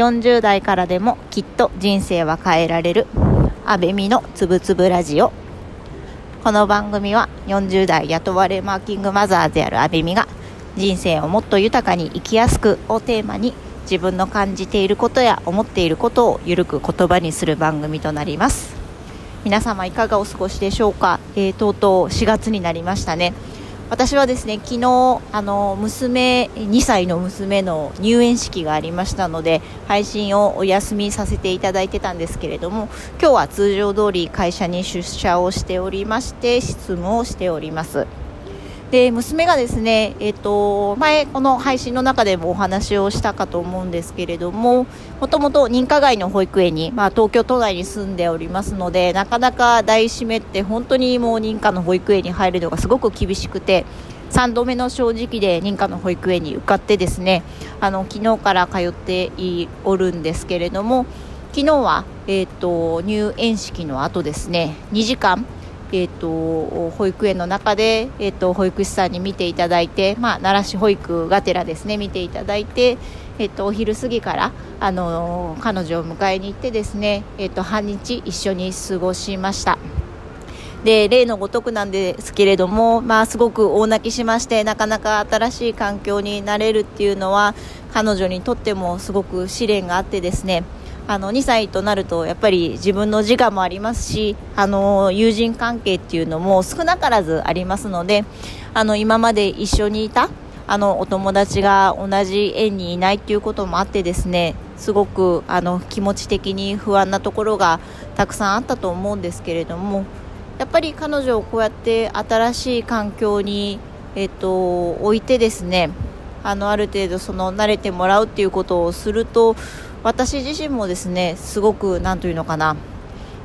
40代からでもきっと人生は変えられる。アベミのつぶつぶラジオ。この番組は40代雇われマーキングマザーであるアベミが人生をもっと豊かに生きやすくをテーマに自分の感じていることや思っていることをゆるく言葉にする番組となります。皆様いかがお過ごしでしょうか、えー、とうとう4月になりましたね。私はですね昨日あの娘2歳の娘の入園式がありましたので配信をお休みさせていただいてたんですけれども今日は通常通り会社に出社をしておりまして執務をしております。で娘がですね、えーと、前、この配信の中でもお話をしたかと思うんですけれどももともと認可外の保育園に、まあ、東京都内に住んでおりますのでなかなか大締めって本当にもう認可の保育園に入るのがすごく厳しくて3度目の正直で認可の保育園に受かってですねあの昨日から通っておるんですけれども昨日は、えーと入園式の後ですね2時間えーと、保育園の中で、えーと、保育士さんに見ていただいて、まあ、奈良市保育がてらですね見ていただいて、えーと、お昼過ぎから、あの、彼女を迎えに行ってですね、えー、と半日一緒に過ごしました。で例のごとくなんですけれども、まあ、すごく大泣きしましてなかなか新しい環境になれるっていうのは彼女にとってもすごく試練があってですねあの2歳となるとやっぱり自分の自我もありますしあの友人関係っていうのも少なからずありますのであの今まで一緒にいたあのお友達が同じ園にいないっていうこともあってですねすごくあの気持ち的に不安なところがたくさんあったと思うんですけれどもやっぱり彼女をこうやって新しい環境に、えっと、置いてですねあのある程度その慣れてもらうっていうことをすると私自身もですねすごく何というのかな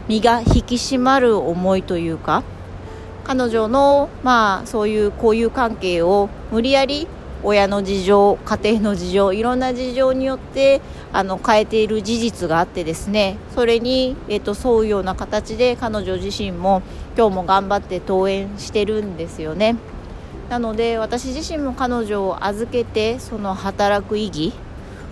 身が引き締まる思いというか彼女のまあそういう交友関係を無理やり親の事情家庭の事情いろんな事情によってあの変えている事実があってですねそれに、えっと、沿うような形で彼女自身も今日も頑張って登園してるんですよね。なので私自身も彼女を預けてその働く意義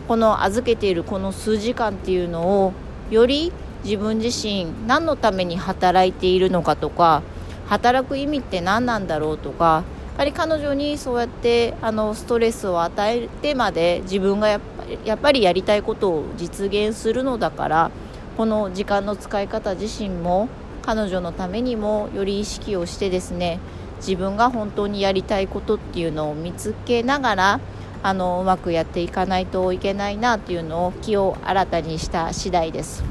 この預けているこの数時間っていうのをより自分自身何のために働いているのかとか働く意味って何なんだろうとかやっぱり彼女にそうやってあのストレスを与えてまで自分がやっぱりやっぱりやりたいことを実現するのだからこの時間の使い方自身も彼女のためにもより意識をしてですね自分が本当にやりたいことっていうのを見つけながらあのうまくやっていかないといけないなというのを気を新たにした次第です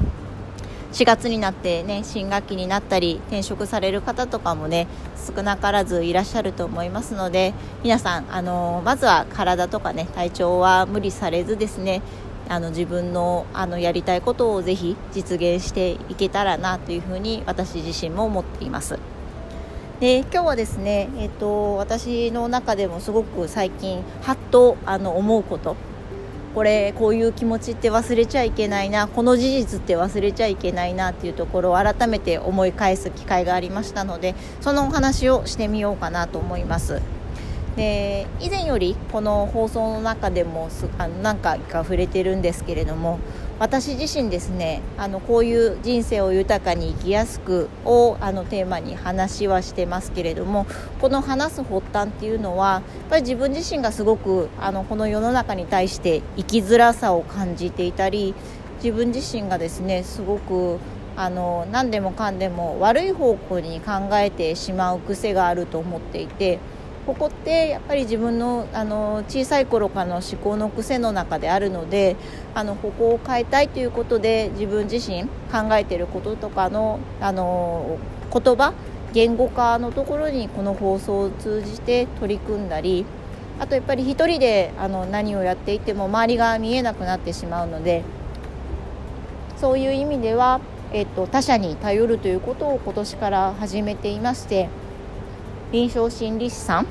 4月になってね新学期になったり転職される方とかもね少なからずいらっしゃると思いますので皆さんあのまずは体とかね体調は無理されずですねあの自分のあのやりたいことをぜひ実現していけたらなというふうに私自身も思っています。で今日はですね、えーと、私の中でもすごく最近はっとあの思うことこれこういう気持ちって忘れちゃいけないなこの事実って忘れちゃいけないなっていうところを改めて思い返す機会がありましたのでそのお話をしてみようかなと思います。で以前よりこの放送の中でもあの何回か触れてるんですけれども私自身ですねあのこういう人生を豊かに生きやすくをあのテーマに話はしてますけれどもこの話す発端っていうのはやっぱり自分自身がすごくあのこの世の中に対して生きづらさを感じていたり自分自身がですねすごくあの何でもかんでも悪い方向に考えてしまう癖があると思っていて。ここってやっぱり自分のあの小さい頃からの思考の癖の中であるのであのここを変えたいということで自分自身考えてることとかのあの言葉言語化のところにこの放送を通じて取り組んだりあとやっぱり一人であの何をやっていても周りが見えなくなってしまうのでそういう意味では、えっと、他者に頼るということを今年から始めていまして。臨床心理士さん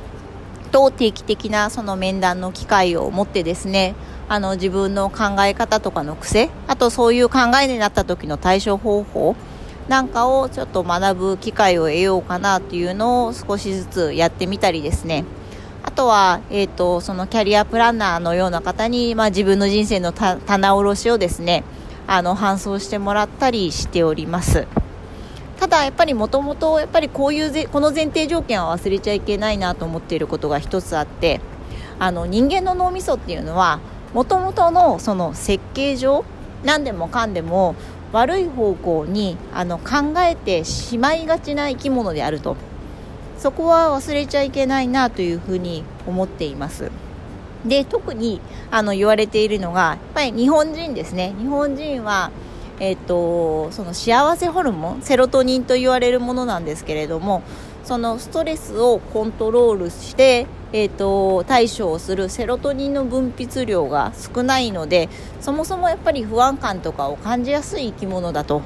と定期的なその面談の機会を持ってですねあの自分の考え方とかの癖あとそういう考えになった時の対処方法なんかをちょっと学ぶ機会を得ようかなというのを少しずつやってみたりですね。あとは、えーと、そのキャリアプランナーのような方に、まあ、自分の人生の棚卸しをですねあの搬送してもらったりしております。ただやっぱりもともとやっぱりこういうこの前提条件は忘れちゃいけないなと思っていることが一つあってあの人間の脳みそっていうのはもともとのその設計上何でもかんでも悪い方向にあの考えてしまいがちな生き物であると。そこは忘れちゃいけないなというふうに思っています。で特にあの言われているのがやっぱり日本人ですね。日本人はえーと、その幸せホルモンセロトニンと言われるものなんですけれどもそのストレスをコントロールしてえーと、対処をするセロトニンの分泌量が少ないのでそもそもやっぱり不安感とかを感じやすい生き物だと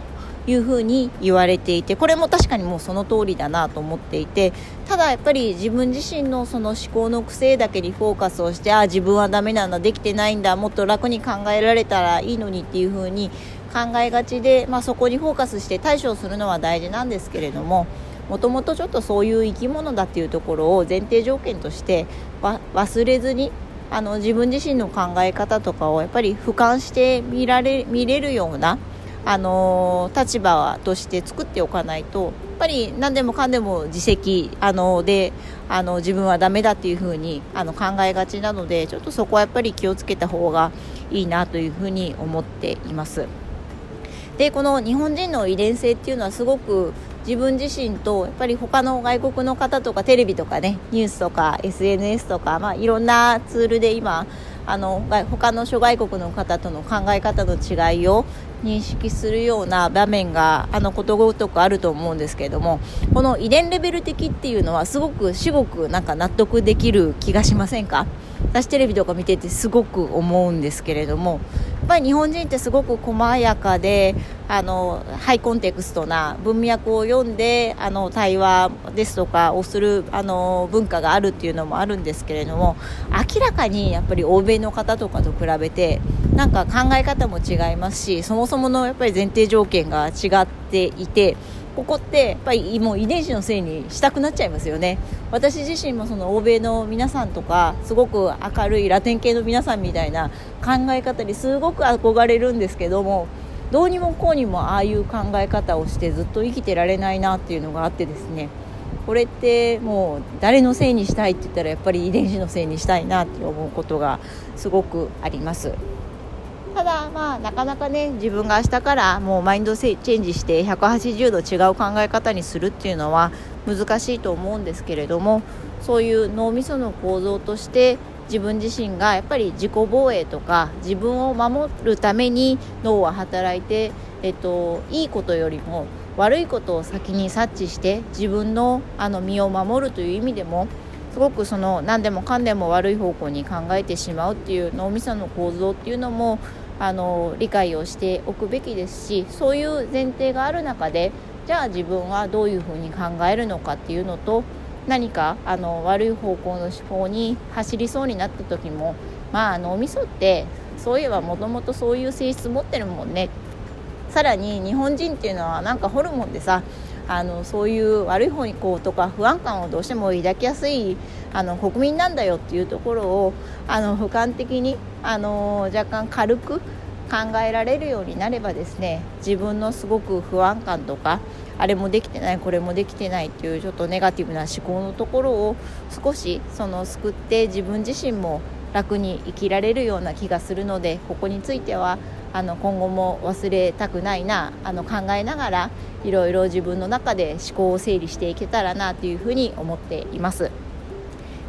いうふうに言われていてこれも確かにもうその通りだなと思っていてただやっぱり自分自身のその思考の癖だけにフォーカスをしてああ自分はダメなんだできてないんだもっと楽に考えられたらいいのにっていうふうに考えがちで、まあ、そこにフォーカスして対処するのは大事なんですけれどももともとちょっとそういう生き物だっていうところを前提条件として忘れずにあの自分自身の考え方とかをやっぱり俯瞰して見られ見れるような、あの立場として作っておかないとやっぱり何でもかんでも自責あのであの自分はダメだっていうふうにあの考えがちなのでちょっとそこはやっぱり気をつけた方がいいなというふうに思っています。でこの日本人の遺伝性っていうのはすごく自分自身とやっぱり他の外国の方とかテレビとかねニュースとか SNS とか、まあ、いろんなツールで今あの他の諸外国の方との考え方の違いを認識するような場面があのことごとくあると思うんですけれどもこの遺伝レベル的っていうのはすごく至極なんか納得できる気がしませんか？私テレビとか見ててすごく思うんですけれどもやっぱり日本人ってすごく細やかであのハイコンテクストな文脈を読んであの対話ですとかをするあの文化があるっていうのもあるんですけれども明らかにやっぱり欧米の方とかと比べてなんか考え方も違いますしそもそものやっぱり前提条件が違っていてここってやっぱりもう遺伝子のせいにしたくなっちゃいますよね私自身もその欧米の皆さんとかすごく明るいラテン系の皆さんみたいな考え方にすごく憧れるんですけどもどうにもこうにもああいう考え方をしてずっと生きてられないなっていうのがあってですねこれってもう誰のせいにしたいって言ったらやっぱり遺伝子のせいにしたいなって思うことがすごくあります。ただまあなかなかね自分が明日からもうマインドチェンジして180度違う考え方にするっていうのは難しいと思うんですけれどもそういう脳みその構造として自分自身がやっぱり自己防衛とか自分を守るために脳は働いて、えっと、いいことよりも悪いことを先に察知して自分のあの身を守るという意味でもすごくその何でもかんでも悪い方向に考えてしまうっていう脳みその構造っていうのもあの理解をしておくべきですしそういう前提がある中でじゃあ自分はどういうふうに考えるのかっていうのと何かあの悪い方向の思考に走りそうになった時もまあ脳みそってそういえばもともとそういう性質持ってるもんね。さらに日本人っていうのはなんかホルモンでさあのそういう悪い方にこうとか不安感をどうしても抱きやすいあの国民なんだよっていうところをあの俯瞰的にあの若干軽く考えられるようになればですね自分のすごく不安感とかあれもできてないこれもできてないっていうちょっとネガティブな思考のところを少しその救って自分自身も楽に生きられるような気がするのでここについてはあの今後も忘れたくないなあの考えながらいろいろ自分の中で思考を整理していけたらなというふうに思っています。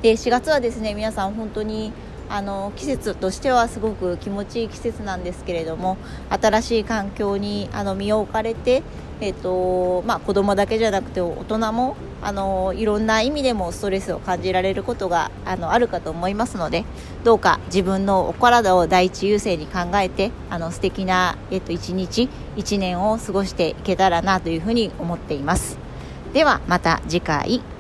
で4月はですね皆さん本当にあの季節としてはすごく気持ちいい季節なんですけれども新しい環境にあの身を置かれて、えーとまあ、子供だけじゃなくて大人もあのいろんな意味でもストレスを感じられることがあのあるかと思いますのでどうか自分のお体を第一優先に考えてあの素敵な、えっと、一日一年を過ごしていけたらなというふうに思っています。ではまた次回。